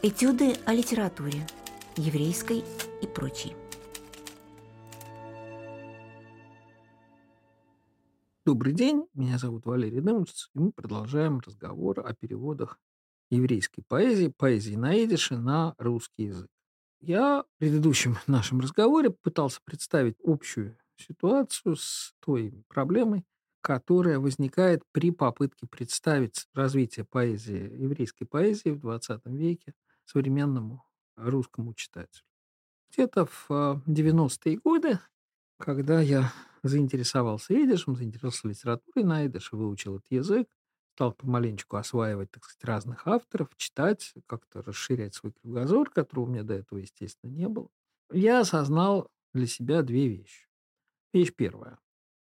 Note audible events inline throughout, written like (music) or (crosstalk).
Этюды о литературе, еврейской и прочей. Добрый день, меня зовут Валерий Дымовец, и мы продолжаем разговор о переводах еврейской поэзии, поэзии на идише на русский язык. Я в предыдущем (laughs) нашем разговоре пытался представить общую ситуацию с той проблемой, которая возникает при попытке представить развитие поэзии, еврейской поэзии в XX веке современному русскому читателю. Где-то в 90-е э, годы, когда я заинтересовался идишем, заинтересовался литературой на идише, выучил этот язык, стал помаленечку осваивать, так сказать, разных авторов, читать, как-то расширять свой кругозор, которого у меня до этого, естественно, не было, я осознал для себя две вещи. Вещь первая.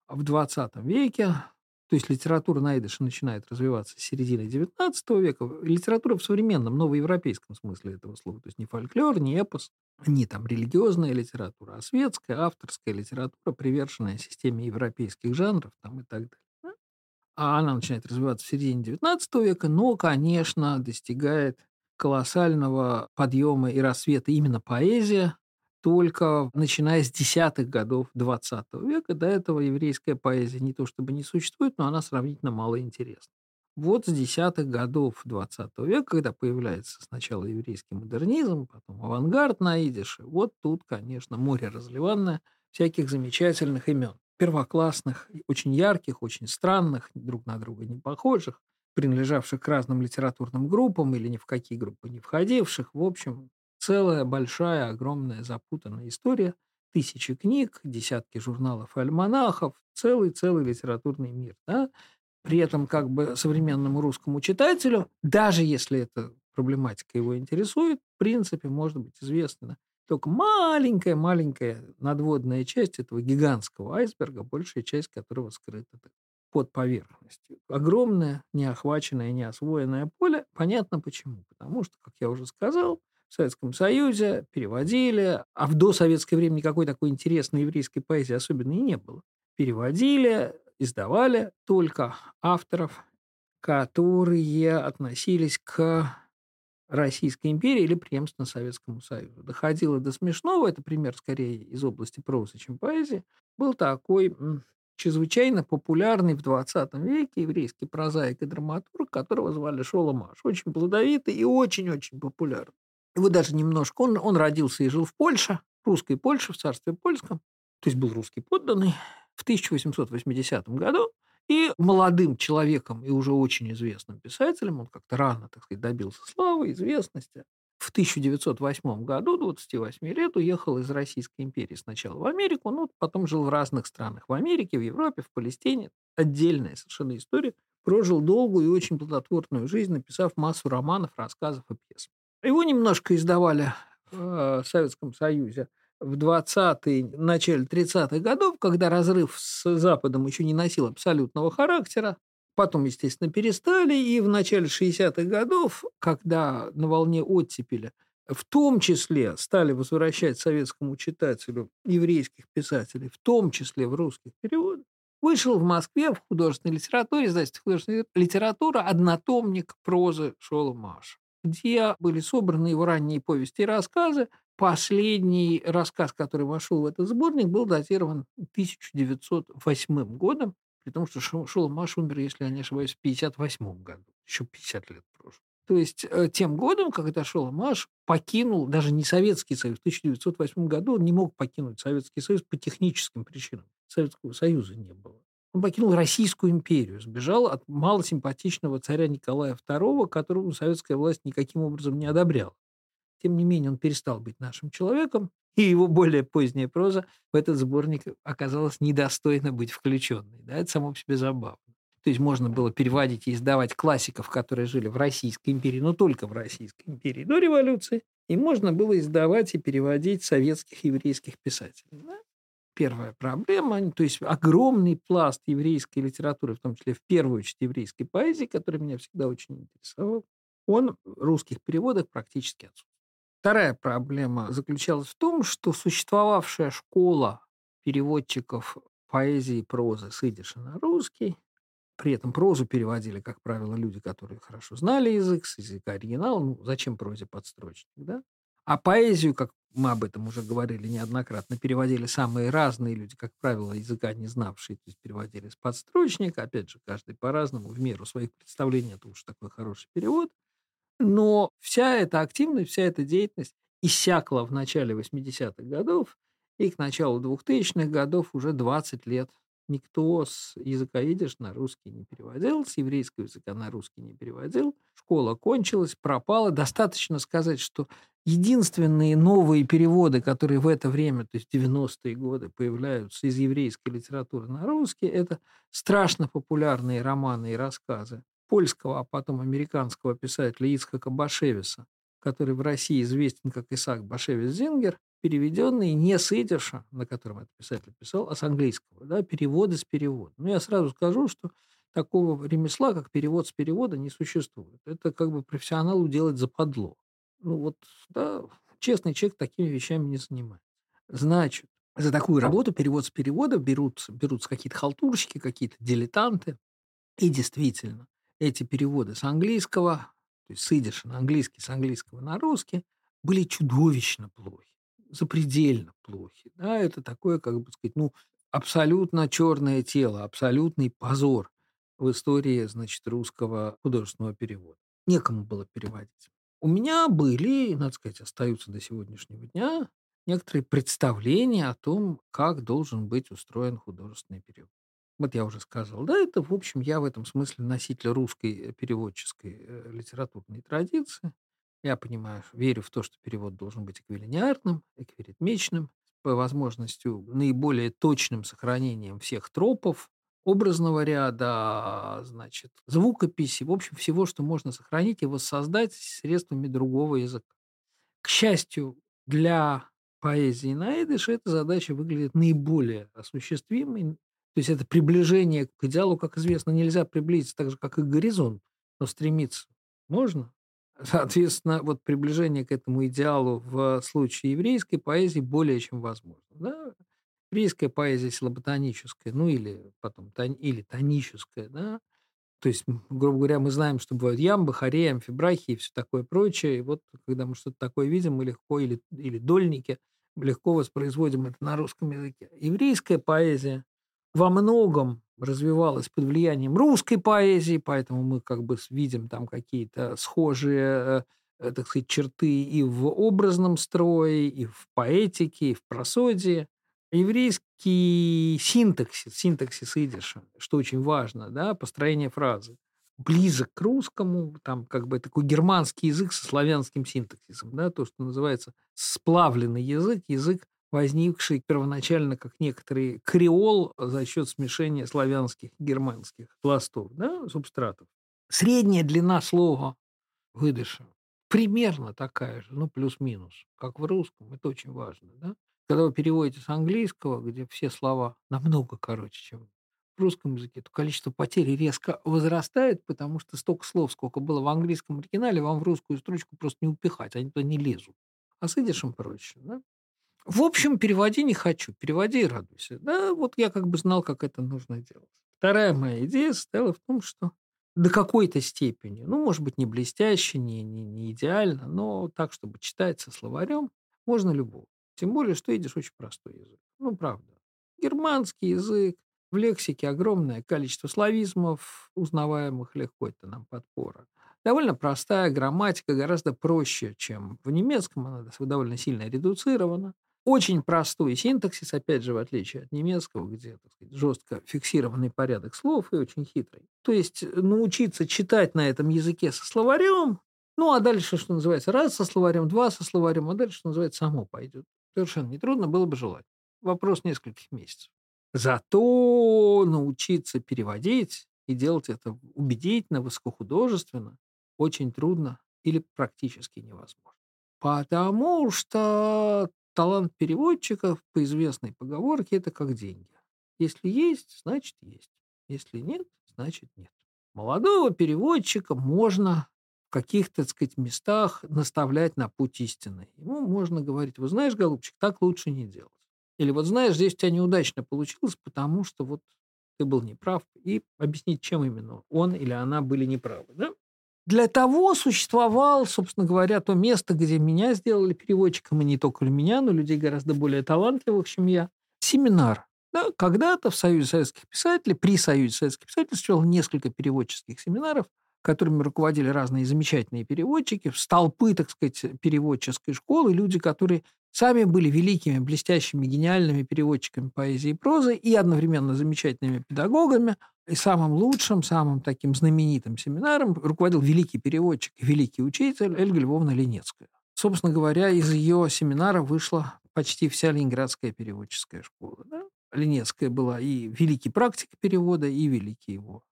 В 20 веке, то есть литература на начинает развиваться с середины 19 века, литература в современном, новоевропейском смысле этого слова, то есть не фольклор, не эпос, не там религиозная литература, а светская, авторская литература, приверженная системе европейских жанров там, и так далее. А она начинает развиваться в середине XIX века, но, конечно, достигает колоссального подъема и рассвета именно поэзия, только начиная с десятых годов XX века. До этого еврейская поэзия не то чтобы не существует, но она сравнительно мало интересна. Вот с десятых годов XX века, когда появляется сначала еврейский модернизм, потом авангард на идише, вот тут, конечно, море разливанное всяких замечательных имен первоклассных, очень ярких, очень странных, друг на друга не похожих, принадлежавших к разным литературным группам или ни в какие группы не входивших. В общем, целая большая, огромная, запутанная история. Тысячи книг, десятки журналов и альманахов, целый-целый литературный мир. Да? При этом как бы современному русскому читателю, даже если эта проблематика его интересует, в принципе, может быть известно только маленькая-маленькая надводная часть этого гигантского айсберга, большая часть которого скрыта под поверхностью. Огромное, неохваченное, неосвоенное поле. Понятно почему. Потому что, как я уже сказал, Советском Союзе переводили, а в досоветское время никакой такой интересной еврейской поэзии особенно и не было. Переводили, издавали только авторов, которые относились к Российской империи или преемственно Советскому Союзу. Доходило до смешного, это пример скорее из области прозы, чем поэзии, был такой чрезвычайно популярный в 20 веке еврейский прозаик и драматург, которого звали Шоломаш. Очень плодовитый и очень-очень популярный. Его даже немножко... Он, он родился и жил в Польше, русской Польше, в царстве польском, то есть был русский подданный. В 1880 году и молодым человеком и уже очень известным писателем, он как-то рано, так сказать, добился славы, известности. В 1908 году, 28 лет, уехал из Российской империи сначала в Америку, но потом жил в разных странах. В Америке, в Европе, в Палестине. Отдельная совершенно история. Прожил долгую и очень плодотворную жизнь, написав массу романов, рассказов и пьес. Его немножко издавали в Советском Союзе в 20-е, начале 30-х годов, когда разрыв с Западом еще не носил абсолютного характера, потом, естественно, перестали, и в начале 60-х годов, когда на волне оттепели в том числе стали возвращать советскому читателю еврейских писателей, в том числе в русских переводах, вышел в Москве в художественной литературе, издательстве художественной литературы однотомник прозы Шоломаша, где были собраны его ранние повести и рассказы, Последний рассказ, который вошел в этот сборник, был датирован 1908 годом, при том, что Шоломаш умер, если я не ошибаюсь, в 1958 году. Еще 50 лет прошло. То есть э, тем годом, когда Шоломаш покинул даже не Советский Союз, в 1908 году он не мог покинуть Советский Союз по техническим причинам. Советского Союза не было. Он покинул Российскую империю, сбежал от малосимпатичного царя Николая II, которого советская власть никаким образом не одобряла. Тем не менее, он перестал быть нашим человеком, и его более поздняя проза в этот сборник оказалась недостойна быть включенной. Да? Это само по себе забавно. То есть можно было переводить и издавать классиков, которые жили в Российской империи, но только в Российской империи до революции, и можно было издавать и переводить советских еврейских писателей. Да? Первая проблема, то есть огромный пласт еврейской литературы, в том числе в первую очередь еврейской поэзии, который меня всегда очень интересовал, он в русских переводах практически отсутствует. Вторая проблема заключалась в том, что существовавшая школа переводчиков поэзии и прозы с идиша на русский При этом прозу переводили, как правило, люди, которые хорошо знали язык, с языка оригинала. Ну, зачем прозе подстрочник, да? А поэзию, как мы об этом уже говорили неоднократно, переводили самые разные люди, как правило, языка не знавшие, то есть переводили с подстрочника, опять же, каждый по-разному, в меру своих представлений, это уж такой хороший перевод. Но вся эта активность, вся эта деятельность иссякла в начале 80-х годов, и к началу 2000-х годов уже 20 лет никто с языка идиш на русский не переводил, с еврейского языка на русский не переводил. Школа кончилась, пропала. Достаточно сказать, что единственные новые переводы, которые в это время, то есть 90-е годы, появляются из еврейской литературы на русский, это страшно популярные романы и рассказы польского, а потом американского писателя Ицхака Башевиса, который в России известен как Исаак Башевис-Зингер, переведенные не с идиша, на котором этот писатель писал, а с английского, да, переводы с перевода. Но я сразу скажу, что такого ремесла, как перевод с перевода, не существует. Это как бы профессионалу делать западло. Ну вот, да, честный человек такими вещами не занимается. Значит, за такую работу, перевод с перевода, берутся, берутся какие-то халтурщики, какие-то дилетанты. И действительно, эти переводы с английского, то есть с идиша на английский, с английского на русский, были чудовищно плохи, запредельно плохи. Да, это такое, как бы сказать, ну, абсолютно черное тело, абсолютный позор в истории, значит, русского художественного перевода. Некому было переводить. У меня были, надо сказать, остаются до сегодняшнего дня некоторые представления о том, как должен быть устроен художественный перевод. Вот я уже сказал, да, это, в общем, я в этом смысле носитель русской э, переводческой э, литературной традиции. Я понимаю, верю в то, что перевод должен быть эквилиниарным, эквиритмичным, по возможностью наиболее точным сохранением всех тропов, образного ряда, значит, звукописи, в общем, всего, что можно сохранить и воссоздать средствами другого языка. К счастью, для поэзии на эта задача выглядит наиболее осуществимой. То есть это приближение к идеалу, как известно, нельзя приблизиться так же, как и к горизонту, но стремиться можно. Соответственно, вот приближение к этому идеалу в случае еврейской поэзии более чем возможно. Да? еврейская поэзия слаботоническая, ну или потом или тоническая, да, то есть, грубо говоря, мы знаем, что бывают ямбы, хореи, амфибрахи и все такое прочее. И вот когда мы что-то такое видим, мы легко, или, или дольники, легко воспроизводим это на русском языке. Еврейская поэзия во многом развивалась под влиянием русской поэзии, поэтому мы как бы видим там какие-то схожие э, так сказать, черты и в образном строе, и в поэтике, и в просодии. Еврейский синтаксис, синтаксис идиша, что очень важно, да, построение фразы, близок к русскому, там как бы такой германский язык со славянским синтаксисом, да, то, что называется сплавленный язык, язык, возникший первоначально как некоторый креол за счет смешения славянских германских пластов, да, субстратов. Средняя длина слова выдыша примерно такая же, ну, плюс-минус, как в русском, это очень важно, да. Когда вы переводите с английского, где все слова намного короче, чем в русском языке, то количество потерь резко возрастает, потому что столько слов, сколько было в английском оригинале, вам в русскую строчку просто не упихать, они туда не лезут. А с идишем проще, да? В общем, переводи не хочу, переводи и радуйся. Да, вот я как бы знал, как это нужно делать. Вторая моя идея состояла в том, что до какой-то степени, ну, может быть, не блестяще, не, не, не идеально, но так, чтобы читать со словарем, можно любого. Тем более, что идиш очень простой язык. Ну, правда. Германский язык, в лексике огромное количество славизмов, узнаваемых легко, это нам подпора. Довольно простая грамматика, гораздо проще, чем в немецком, она довольно сильно редуцирована. Очень простой синтаксис, опять же, в отличие от немецкого, где так сказать, жестко фиксированный порядок слов и очень хитрый. То есть научиться читать на этом языке со словарем, ну а дальше, что называется, раз со словарем, два со словарем, а дальше, что называется, само пойдет. Совершенно нетрудно было бы желать. Вопрос нескольких месяцев. Зато научиться переводить и делать это убедительно, высокохудожественно очень трудно или практически невозможно. Потому что талант переводчиков по известной поговорке – это как деньги. Если есть, значит есть. Если нет, значит нет. Молодого переводчика можно каких-то, так сказать, местах наставлять на путь истины. Ему можно говорить, вот знаешь, голубчик, так лучше не делать. Или вот знаешь, здесь у тебя неудачно получилось, потому что вот ты был неправ, и объяснить, чем именно он или она были неправы. Да? Для того существовал, собственно говоря, то место, где меня сделали переводчиком, и не только меня, но людей гораздо более талантливых, чем я. Семинар. Да, когда-то в Союзе советских писателей, при Союзе советских писателей существовало несколько переводческих семинаров, которыми руководили разные замечательные переводчики, столпы, так сказать, переводческой школы, люди, которые сами были великими, блестящими, гениальными переводчиками поэзии и прозы и одновременно замечательными педагогами. И самым лучшим, самым таким знаменитым семинаром руководил великий переводчик великий учитель Эльга Львовна Ленецкая. Собственно говоря, из ее семинара вышла почти вся ленинградская переводческая школа. Да? Ленецкая была и великий практик перевода, и великий его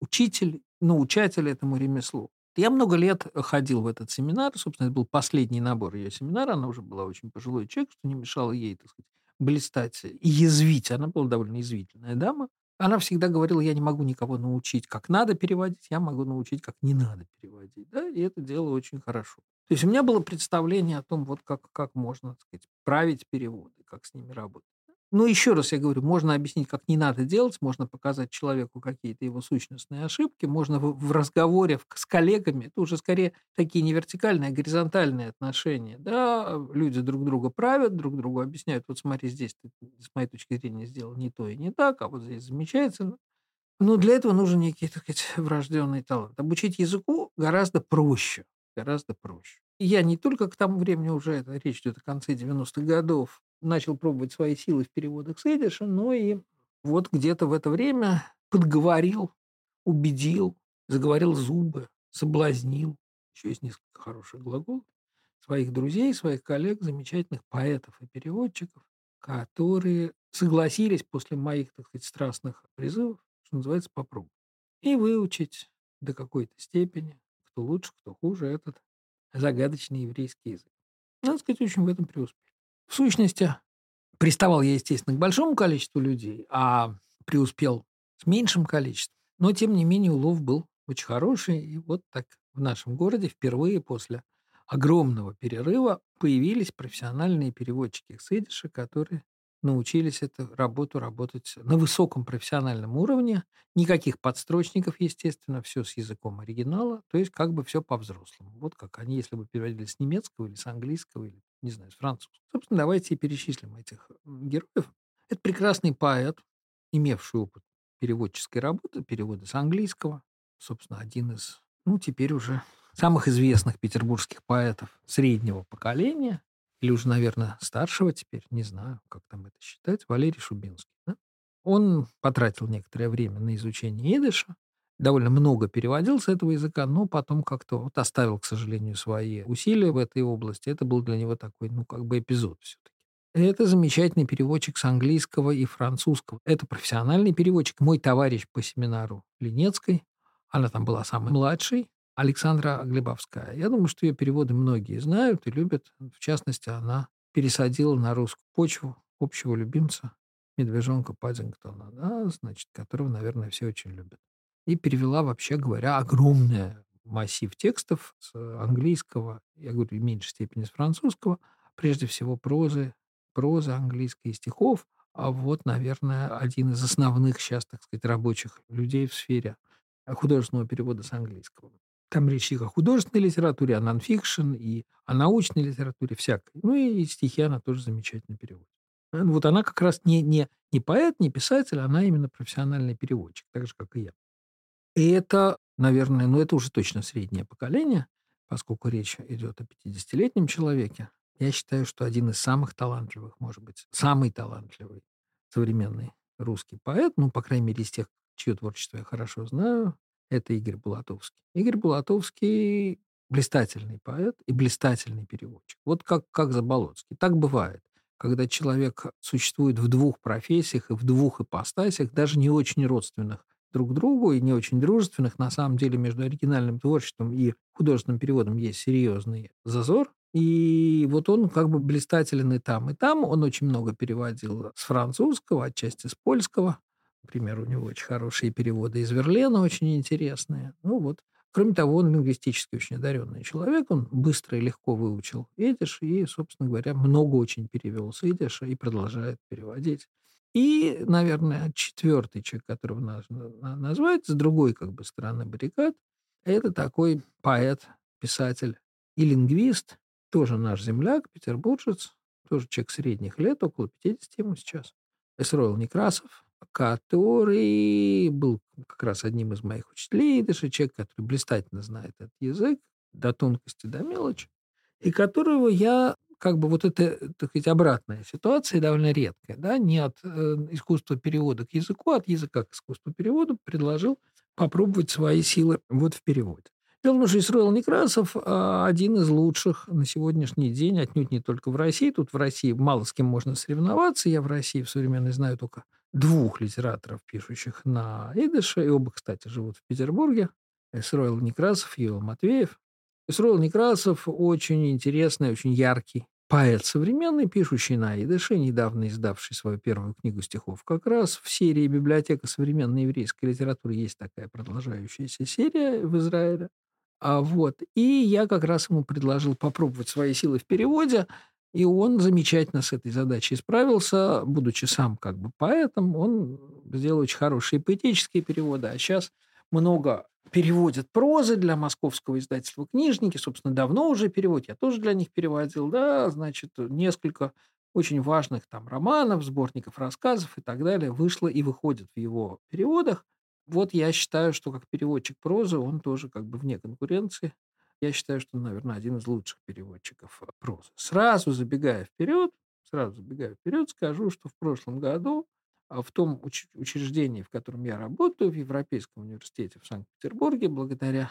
учитель, научатель этому ремеслу. Я много лет ходил в этот семинар. Собственно, это был последний набор ее семинара. Она уже была очень пожилой человек, что не мешало ей, так сказать, блистать и язвить. Она была довольно язвительная дама. Она всегда говорила, я не могу никого научить, как надо переводить, я могу научить, как не надо переводить. Да? И это дело очень хорошо. То есть у меня было представление о том, вот как, как можно так сказать, править переводы, как с ними работать. Ну, еще раз я говорю, можно объяснить, как не надо делать, можно показать человеку какие-то его сущностные ошибки, можно в, разговоре с коллегами, это уже скорее такие не вертикальные, а горизонтальные отношения. Да, люди друг друга правят, друг другу объясняют, вот смотри, здесь ты, с моей точки зрения, сделал не то и не так, а вот здесь замечательно. Но для этого нужен некий, так сказать, врожденный талант. Обучить языку гораздо проще, гораздо проще. Я не только к тому времени уже, это речь идет о конце 90-х годов, начал пробовать свои силы в переводах с идиша, но и вот где-то в это время подговорил, убедил, заговорил зубы, соблазнил, еще есть несколько хороших глаголов, своих друзей, своих коллег, замечательных поэтов и переводчиков, которые согласились после моих, так сказать, страстных призывов, что называется, попробовать. И выучить до какой-то степени, кто лучше, кто хуже, этот загадочный еврейский язык. Надо сказать, очень в этом преуспели. В сущности, приставал я, естественно, к большому количеству людей, а преуспел с меньшим количеством. Но, тем не менее, улов был очень хороший. И вот так в нашем городе впервые после огромного перерыва появились профессиональные переводчики с идиша, которые научились эту работу работать на высоком профессиональном уровне. Никаких подстрочников, естественно, все с языком оригинала, то есть как бы все по-взрослому. Вот как они, если бы переводили с немецкого или с английского, или, не знаю, с французского. Собственно, давайте и перечислим этих героев. Это прекрасный поэт, имевший опыт переводческой работы, перевода с английского. Собственно, один из, ну, теперь уже самых известных петербургских поэтов среднего поколения, или уже, наверное, старшего теперь, не знаю, как там это считать, Валерий Шубинский. Да? Он потратил некоторое время на изучение идыша, довольно много переводил с этого языка, но потом как-то вот оставил, к сожалению, свои усилия в этой области. Это был для него такой, ну, как бы эпизод все-таки. Это замечательный переводчик с английского и французского. Это профессиональный переводчик. Мой товарищ по семинару Ленецкой. Она там была самой младшей. Александра Глебовская. Я думаю, что ее переводы многие знают и любят. В частности, она пересадила на русскую почву общего любимца медвежонка Паддингтона, да, значит, которого, наверное, все очень любят. И перевела, вообще говоря, огромный массив текстов с английского, я говорю, в меньшей степени с французского, прежде всего прозы, прозы английской и стихов, а вот, наверное, один из основных сейчас, так сказать, рабочих людей в сфере художественного перевода с английского. Там речь и о художественной литературе, о нонфикшн, и о научной литературе всякой. Ну и стихи она тоже замечательно переводит. Э, вот она как раз не, не, не поэт, не писатель, она именно профессиональный переводчик, так же, как и я. И это, наверное, ну это уже точно среднее поколение, поскольку речь идет о 50-летнем человеке. Я считаю, что один из самых талантливых, может быть, самый талантливый современный русский поэт, ну, по крайней мере, из тех, чье творчество я хорошо знаю, это Игорь Булатовский. Игорь Булатовский блистательный поэт и блистательный переводчик. Вот как, как Заболоцкий. Так бывает, когда человек существует в двух профессиях и в двух ипостасях, даже не очень родственных друг другу и не очень дружественных. На самом деле между оригинальным творчеством и художественным переводом есть серьезный зазор. И вот он как бы блистателен и там, и там. Он очень много переводил с французского, отчасти с польского. Например, у него очень хорошие переводы из Верлена, очень интересные. Ну вот. Кроме того, он лингвистически очень одаренный человек, он быстро и легко выучил идиш и, собственно говоря, много очень перевел с идиша и продолжает переводить. И, наверное, четвертый человек, которого нужно назвать, с другой как бы стороны баррикад, это такой поэт, писатель и лингвист, тоже наш земляк, петербуржец, тоже человек средних лет, около 50 ему сейчас. Эсроил Некрасов, который был как раз одним из моих учителей, даже человек, который блистательно знает этот язык, до тонкости, до мелочи, и которого я как бы вот это, так сказать, обратная ситуация довольно редкая, да, не от э, искусства перевода к языку, а от языка к искусству перевода предложил попробовать свои силы вот в переводе. Дело в том, что Исруэл Некрасов а, один из лучших на сегодняшний день, отнюдь не только в России. Тут в России мало с кем можно соревноваться. Я в России в современной знаю только двух литераторов, пишущих на идыше, и оба, кстати, живут в Петербурге. Исруэл Некрасов и Юл Матвеев. Исруэл Некрасов очень интересный, очень яркий поэт современный, пишущий на идыше, недавно издавший свою первую книгу стихов. Как раз в серии «Библиотека современной еврейской литературы» есть такая продолжающаяся серия в Израиле. А вот. И я как раз ему предложил попробовать свои силы в переводе, и он замечательно с этой задачей справился, будучи сам как бы поэтом, он сделал очень хорошие поэтические переводы, а сейчас много переводят прозы для московского издательства «Книжники», собственно, давно уже переводят, я тоже для них переводил, да, значит, несколько очень важных там романов, сборников рассказов и так далее вышло и выходит в его переводах – вот я считаю, что как переводчик прозы он тоже как бы вне конкуренции. Я считаю, что наверное, один из лучших переводчиков э, прозы. Сразу забегая вперед, сразу забегая вперед, скажу, что в прошлом году а, в том уч- учреждении, в котором я работаю, в Европейском университете в Санкт-Петербурге, благодаря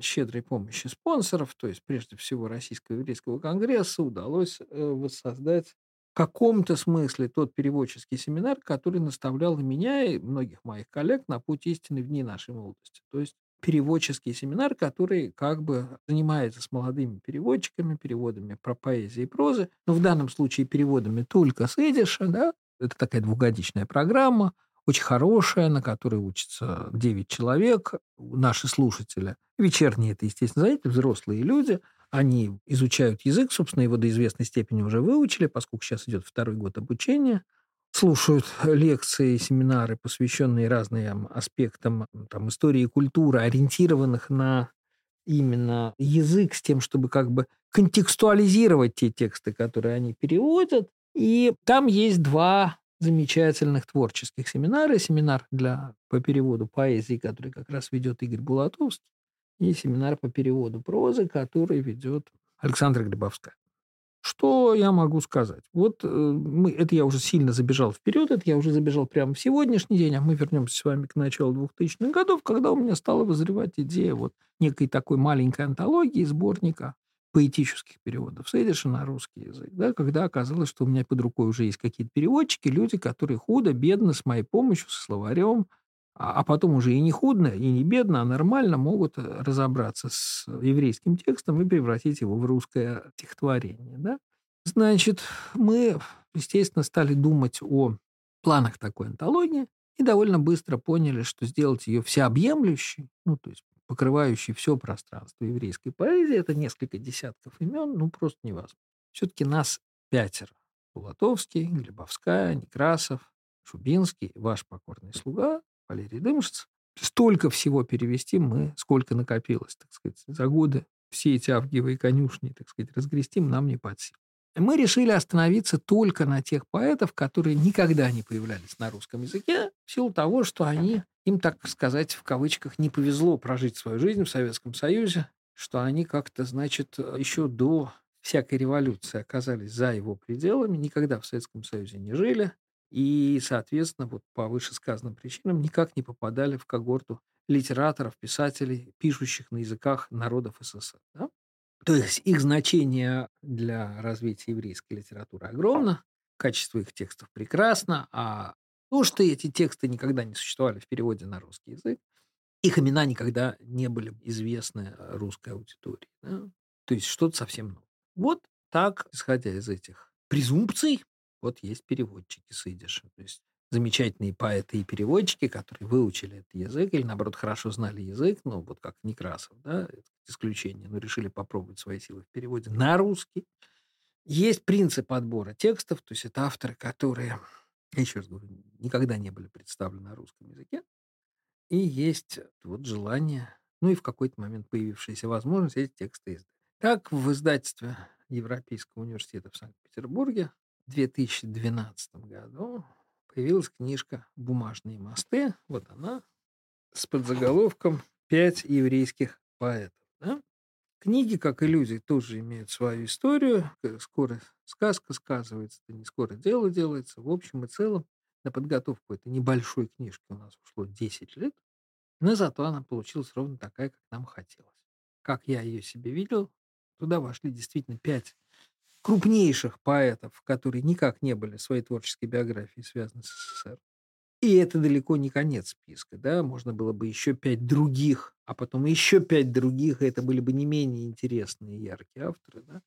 щедрой помощи спонсоров, то есть прежде всего Российского еврейского конгресса, удалось э, воссоздать каком-то смысле тот переводческий семинар, который наставлял и меня, и многих моих коллег на путь истины в дни нашей молодости. То есть переводческий семинар, который как бы занимается с молодыми переводчиками, переводами про поэзию и прозы, но в данном случае переводами только с идиша, да, это такая двухгодичная программа, очень хорошая, на которой учатся 9 человек, наши слушатели. Вечерние это, естественно, занятия, взрослые люди – они изучают язык, собственно, его до известной степени уже выучили, поскольку сейчас идет второй год обучения, слушают лекции, семинары, посвященные разным аспектам там, истории и культуры, ориентированных на именно язык с тем, чтобы как бы контекстуализировать те тексты, которые они переводят. И там есть два замечательных творческих семинара. Семинар для, по переводу поэзии, который как раз ведет Игорь Булатовский, и семинар по переводу прозы, который ведет Александра Грибовская. Что я могу сказать? Вот э, мы, это я уже сильно забежал вперед, это я уже забежал прямо в сегодняшний день, а мы вернемся с вами к началу 2000-х годов, когда у меня стала вызревать идея вот некой такой маленькой антологии, сборника поэтических переводов с на русский язык, да, когда оказалось, что у меня под рукой уже есть какие-то переводчики, люди, которые худо, бедно, с моей помощью, со словарем, а, а потом уже и не худно, и не бедно, а нормально могут э, разобраться с еврейским текстом и превратить его в русское стихотворение. Да? Значит, мы, естественно, стали думать о планах такой антологии и довольно быстро поняли, что сделать ее всеобъемлющей, ну, то есть покрывающей все пространство еврейской поэзии, это несколько десятков имен, ну, просто невозможно. Все-таки нас пятеро. Булатовский, Глебовская, Некрасов, Шубинский, ваш покорный слуга, Валерий Дымшиц. Столько всего перевести мы, сколько накопилось, так сказать, за годы. Все эти авгиевые конюшни, так сказать, разгрести нам не под силу. Мы решили остановиться только на тех поэтов, которые никогда не появлялись на русском языке, в силу того, что они, им, так сказать, в кавычках, не повезло прожить свою жизнь в Советском Союзе, что они как-то, значит, еще до всякой революции оказались за его пределами, никогда в Советском Союзе не жили, и, соответственно, вот по вышесказанным причинам никак не попадали в когорту литераторов, писателей, пишущих на языках народов СССР. Да? То есть их значение для развития еврейской литературы огромно, качество их текстов прекрасно, а то, что эти тексты никогда не существовали в переводе на русский язык, их имена никогда не были известны русской аудитории. Да? То есть что-то совсем новое. Вот так, исходя из этих презумпций, вот есть переводчики с идиша. То есть замечательные поэты и переводчики, которые выучили этот язык или, наоборот, хорошо знали язык, ну, вот как Некрасов, да, исключение, но решили попробовать свои силы в переводе на русский. Есть принцип отбора текстов, то есть это авторы, которые я еще раз говорю, никогда не были представлены на русском языке. И есть вот желание, ну и в какой-то момент появившаяся возможность эти тексты издать. Так, в издательстве Европейского университета в Санкт-Петербурге 2012 году появилась книжка «Бумажные мосты». Вот она с подзаголовком «Пять еврейских поэтов». Да? Книги, как иллюзии, тоже имеют свою историю. Скоро сказка сказывается, не скоро дело делается. В общем и целом, на подготовку этой небольшой книжки у нас ушло 10 лет, но зато она получилась ровно такая, как нам хотелось. Как я ее себе видел, туда вошли действительно пять крупнейших поэтов, которые никак не были своей творческой биографией связаны с СССР. И это далеко не конец списка, да, можно было бы еще пять других, а потом еще пять других, и это были бы не менее интересные и яркие авторы, да.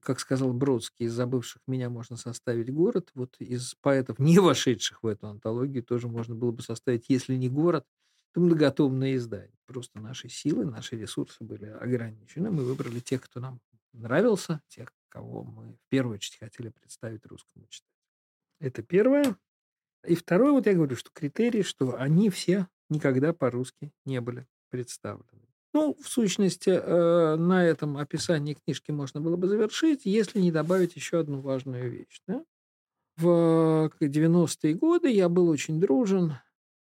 Как сказал Бродский, из забывших меня можно составить город, вот из поэтов, (laughs) не вошедших в эту антологию, тоже можно было бы составить, если не город, то многотомное издание. Просто наши силы, наши ресурсы были ограничены, мы выбрали тех, кто нам нравился, тех, кого мы в первую очередь хотели представить русскому читателю. Это первое. И второе, вот я говорю, что критерий, что они все никогда по-русски не были представлены. Ну, в сущности, э, на этом описании книжки можно было бы завершить, если не добавить еще одну важную вещь. Да? В 90-е годы я был очень дружен,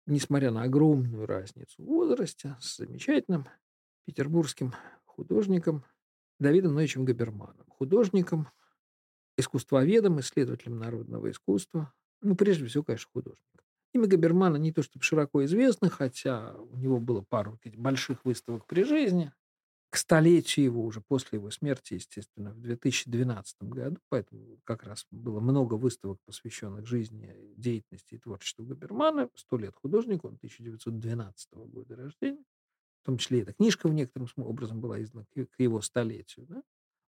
несмотря на огромную разницу в возрасте, с замечательным петербургским художником Давидом Ноевичем Габерманом, художником, искусствоведом, исследователем народного искусства, ну, прежде всего, конечно, художник. Имя Габермана не то чтобы широко известно, хотя у него было пару больших выставок при жизни. К столетию его, уже после его смерти, естественно, в 2012 году, поэтому как раз было много выставок, посвященных жизни, деятельности и творчеству Габермана. Сто лет художнику, он 1912 года рождения. В том числе эта книжка в некотором образом была издана к его столетию. Да?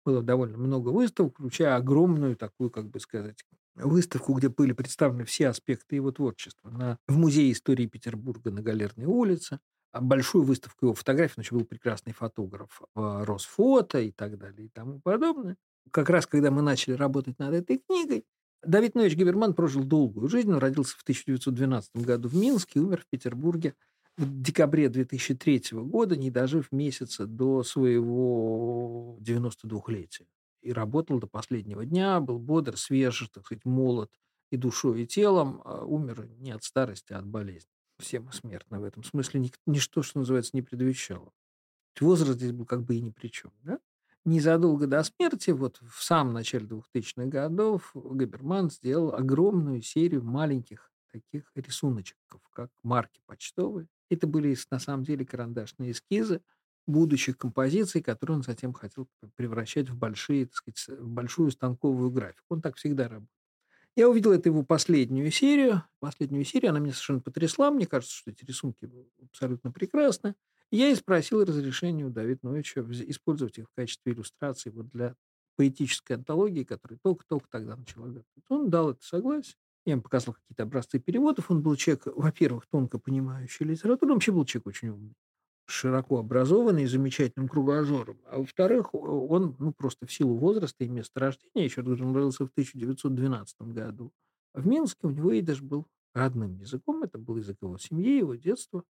Было довольно много выставок, включая огромную такую, как бы сказать, выставку, где были представлены все аспекты его творчества. На, в Музее истории Петербурга на Галерной улице. А большую выставку его фотографий, он еще был прекрасный фотограф в Росфото и так далее и тому подобное. Как раз когда мы начали работать над этой книгой, Давид Ноевич Гиберман прожил долгую жизнь. Он родился в 1912 году в Минске, умер в Петербурге в декабре 2003 года, не дожив месяца до своего 92-летия и работал до последнего дня, был бодр, свеж, так сказать, молод и душой, и телом, а умер не от старости, а от болезни. Все мы в этом смысле. Ничто, что называется, не предвещало. Возраст здесь был как бы и ни при чем. Да? Незадолго до смерти, вот в самом начале 2000-х годов, Габерман сделал огромную серию маленьких таких рисуночков, как марки почтовые. Это были, на самом деле, карандашные эскизы, будущих композиций, которые он затем хотел превращать в, большие, так сказать, в большую станковую графику. Он так всегда работал. Я увидел это его последнюю серию. Последнюю серию она меня совершенно потрясла. Мне кажется, что эти рисунки абсолютно прекрасны. я и спросил разрешения у Давида Ноевича использовать их в качестве иллюстрации вот для поэтической антологии, которая только-только тогда начала готовить. Он дал это согласие. Я ему показал какие-то образцы переводов. Он был человек, во-первых, тонко понимающий литературу, он вообще был человек очень умный широко образованный, замечательным кругозором. А во-вторых, он ну, просто в силу возраста и места рождения, еще раз он родился в 1912 году, а в Минске у него и даже был родным языком, это был язык его семьи, его детства.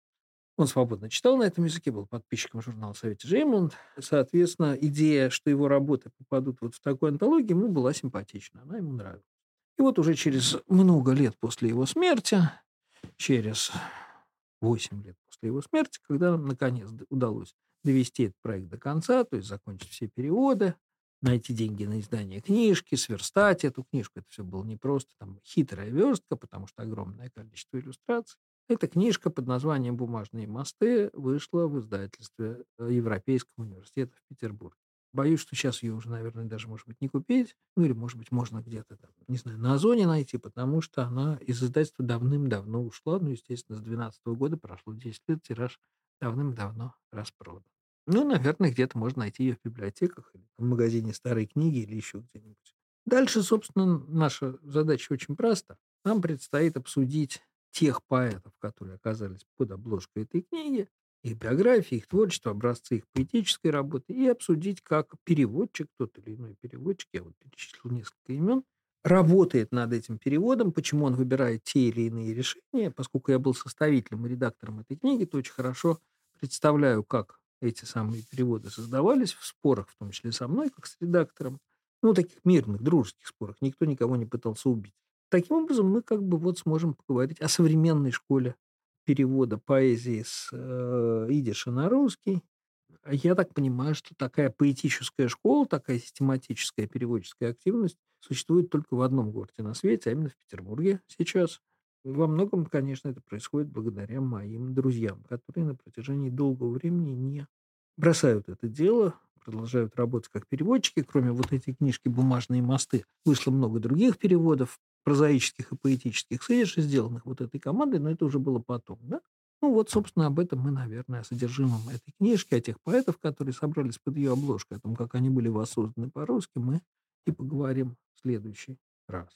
Он свободно читал на этом языке, был подписчиком журнала «Совете Джеймонд». Соответственно, идея, что его работы попадут вот в такую антологию, ему была симпатична, она ему нравилась. И вот уже через много лет после его смерти, через 8 лет после его смерти, когда нам наконец удалось довести этот проект до конца, то есть закончить все переводы, найти деньги на издание книжки, сверстать эту книжку. Это все было не просто там хитрая верстка, потому что огромное количество иллюстраций. Эта книжка под названием «Бумажные мосты» вышла в издательстве э, Европейского университета в Петербурге. Боюсь, что сейчас ее уже, наверное, даже, может быть, не купить. Ну, или, может быть, можно где-то там, не знаю, на Озоне найти, потому что она из издательства давным-давно ушла. Ну, естественно, с 2012 года прошло 10 лет, тираж давным-давно распродан. Ну, наверное, где-то можно найти ее в библиотеках, или в магазине старой книги, или еще где-нибудь. Дальше, собственно, наша задача очень проста. Нам предстоит обсудить тех поэтов, которые оказались под обложкой этой книги, их биографии, их творчество, образцы их поэтической работы и обсудить, как переводчик, тот или иной переводчик, я вот перечислил несколько имен, работает над этим переводом, почему он выбирает те или иные решения. Поскольку я был составителем и редактором этой книги, то очень хорошо представляю, как эти самые переводы создавались в спорах, в том числе со мной, как с редактором. Ну, таких мирных, дружеских спорах. Никто никого не пытался убить. Таким образом, мы как бы вот сможем поговорить о современной школе перевода поэзии с э, идиша на русский. Я так понимаю, что такая поэтическая школа, такая систематическая переводческая активность существует только в одном городе на свете, а именно в Петербурге сейчас. Во многом, конечно, это происходит благодаря моим друзьям, которые на протяжении долгого времени не бросают это дело, продолжают работать как переводчики. Кроме вот этой книжки «Бумажные мосты» вышло много других переводов, прозаических и поэтических, с сделанных вот этой командой, но это уже было потом, да? Ну вот, собственно, об этом мы, наверное, о содержимом этой книжки, о тех поэтов, которые собрались под ее обложкой, о том, как они были воссозданы по-русски, мы и поговорим в следующий раз.